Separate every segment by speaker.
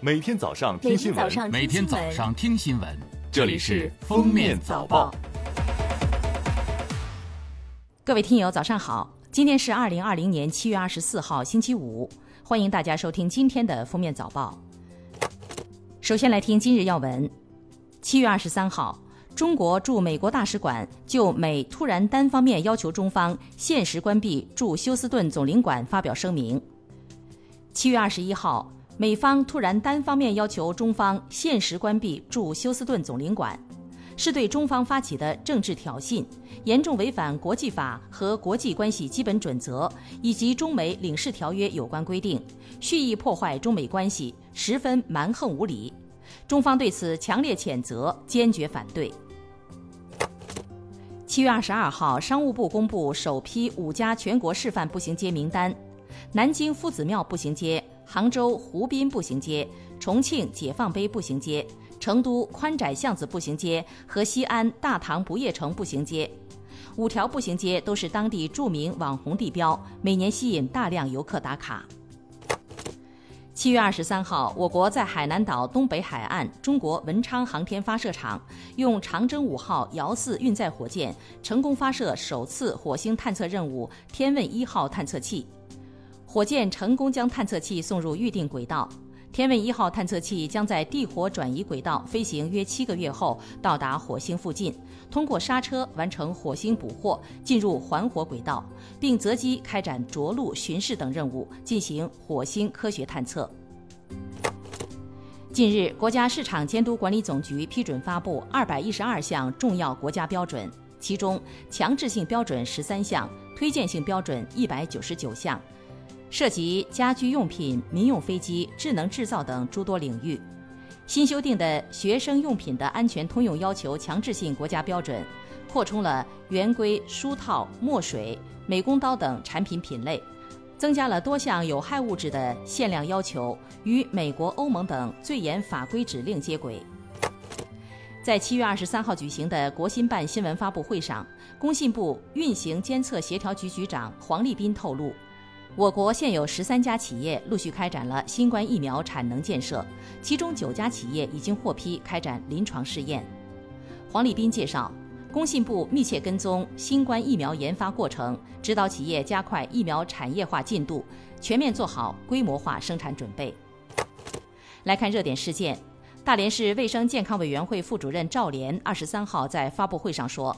Speaker 1: 每天早上听新闻，
Speaker 2: 每天早上听新闻，
Speaker 1: 这里是《封面早报》。
Speaker 3: 各位听友，早上好！今天是二零二零年七月二十四号，星期五，欢迎大家收听今天的《封面早报》。首先来听今日要闻：七月二十三号。中国驻美国大使馆就美突然单方面要求中方限时关闭驻休斯顿总领馆发表声明。七月二十一号，美方突然单方面要求中方限时关闭驻休斯顿总领馆，是对中方发起的政治挑衅，严重违反国际法和国际关系基本准则以及中美领事条约有关规定，蓄意破坏中美关系，十分蛮横无理。中方对此强烈谴责，坚决反对。七月二十二号，商务部公布首批五家全国示范步行街名单：南京夫子庙步行街、杭州湖滨步行街、重庆解放碑步行街、成都宽窄巷子步行街和西安大唐不夜城步行街。五条步行街都是当地著名网红地标，每年吸引大量游客打卡。七月二十三号，我国在海南岛东北海岸中国文昌航天发射场用长征五号遥四运载火箭成功发射首次火星探测任务“天问一号”探测器，火箭成功将探测器送入预定轨道。天问一号探测器将在地火转移轨道飞行约七个月后到达火星附近，通过刹车完成火星捕获，进入环火轨道，并择机开展着陆、巡视等任务，进行火星科学探测。近日，国家市场监督管理总局批准发布二百一十二项重要国家标准，其中强制性标准十三项，推荐性标准一百九十九项。涉及家居用品、民用飞机、智能制造等诸多领域。新修订的学生用品的安全通用要求强制性国家标准，扩充了圆规、书套、墨水、美工刀等产品品类，增加了多项有害物质的限量要求，与美国、欧盟等最严法规指令接轨。在七月二十三号举行的国新办新闻发布会上，工信部运行监测协调局局长黄立斌透露。我国现有十三家企业陆续开展了新冠疫苗产能建设，其中九家企业已经获批开展临床试验。黄立斌介绍，工信部密切跟踪新冠疫苗研发过程，指导企业加快疫苗产业化进度，全面做好规模化生产准备。来看热点事件，大连市卫生健康委员会副主任赵连二十三号在发布会上说。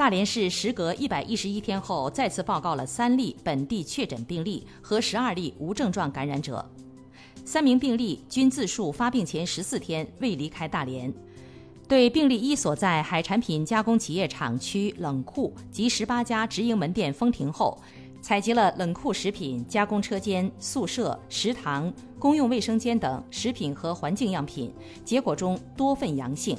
Speaker 3: 大连市时隔一百一十一天后，再次报告了三例本地确诊病例和十二例无症状感染者，三名病例均自述发病前十四天未离开大连。对病例一所在海产品加工企业厂区冷库及十八家直营门店封停后，采集了冷库食品加工车间、宿舍、食堂、公用卫生间等食品和环境样品，结果中多份阳性。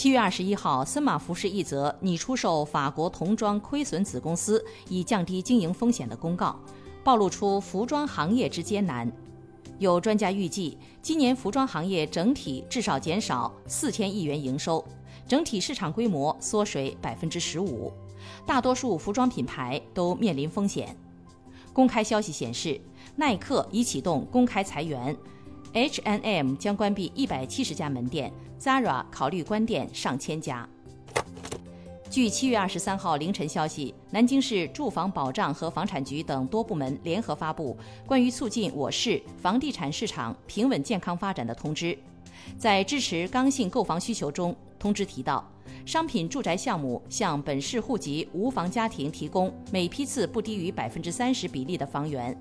Speaker 3: 七月二十一号，森马服饰一则拟出售法国童装亏损子公司以降低经营风险的公告，暴露出服装行业之艰难。有专家预计，今年服装行业整体至少减少四千亿元营收，整体市场规模缩水百分之十五，大多数服装品牌都面临风险。公开消息显示，耐克已启动公开裁员。H&M 将关闭一百七十家门店，Zara 考虑关店上千家。据七月二十三号凌晨消息，南京市住房保障和房产局等多部门联合发布关于促进我市房地产市场平稳健康发展的通知。在支持刚性购房需求中，通知提到，商品住宅项目向本市户籍无房家庭提供每批次不低于百分之三十比例的房源。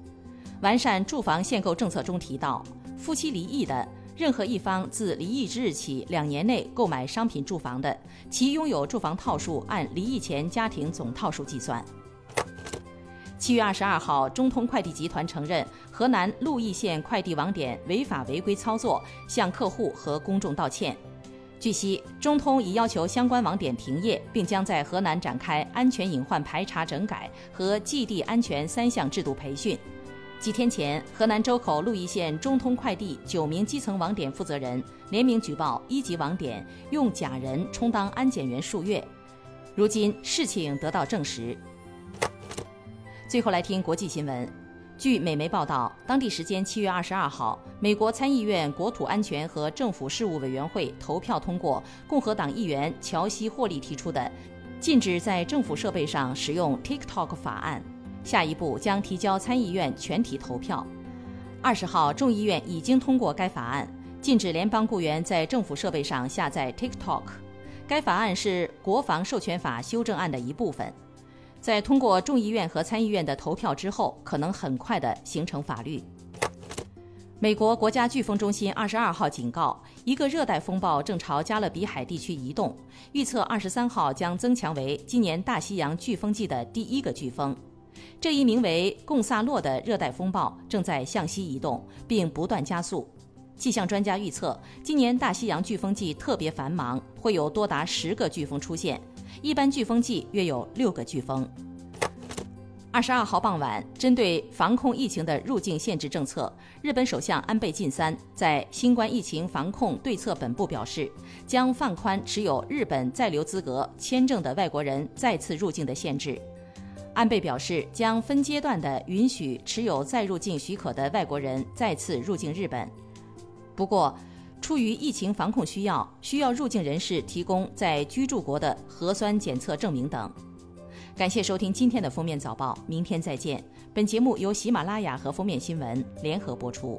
Speaker 3: 完善住房限购政策中提到。夫妻离异的任何一方自离异之日起两年内购买商品住房的，其拥有住房套数按离异前家庭总套数计算。七月二十二号，中通快递集团承认河南鹿邑县快递网点违法违规操作，向客户和公众道歉。据悉，中通已要求相关网点停业，并将在河南展开安全隐患排查整改和寄递安全三项制度培训。几天前，河南周口鹿邑县中通快递九名基层网点负责人联名举报一级网点用假人充当安检员数月，如今事情得到证实。最后来听国际新闻，据美媒报道，当地时间七月二十二号，美国参议院国土安全和政府事务委员会投票通过共和党议员乔西·霍利提出的禁止在政府设备上使用 TikTok 法案。下一步将提交参议院全体投票。二十号，众议院已经通过该法案，禁止联邦雇员在政府设备上下载 TikTok。该法案是国防授权法修正案的一部分。在通过众议院和参议院的投票之后，可能很快的形成法律。美国国家飓风中心二十二号警告，一个热带风暴正朝加勒比海地区移动，预测二十三号将增强为今年大西洋飓风季的第一个飓风。这一名为贡萨洛的热带风暴正在向西移动，并不断加速。气象专家预测，今年大西洋飓风季特别繁忙，会有多达十个飓风出现。一般飓风季约有六个飓风。二十二号傍晚，针对防控疫情的入境限制政策，日本首相安倍晋三在新冠疫情防控对策本部表示，将放宽持有日本在留资格签证的外国人再次入境的限制。安倍表示，将分阶段的允许持有再入境许可的外国人再次入境日本。不过，出于疫情防控需要，需要入境人士提供在居住国的核酸检测证明等。感谢收听今天的封面早报，明天再见。本节目由喜马拉雅和封面新闻联合播出。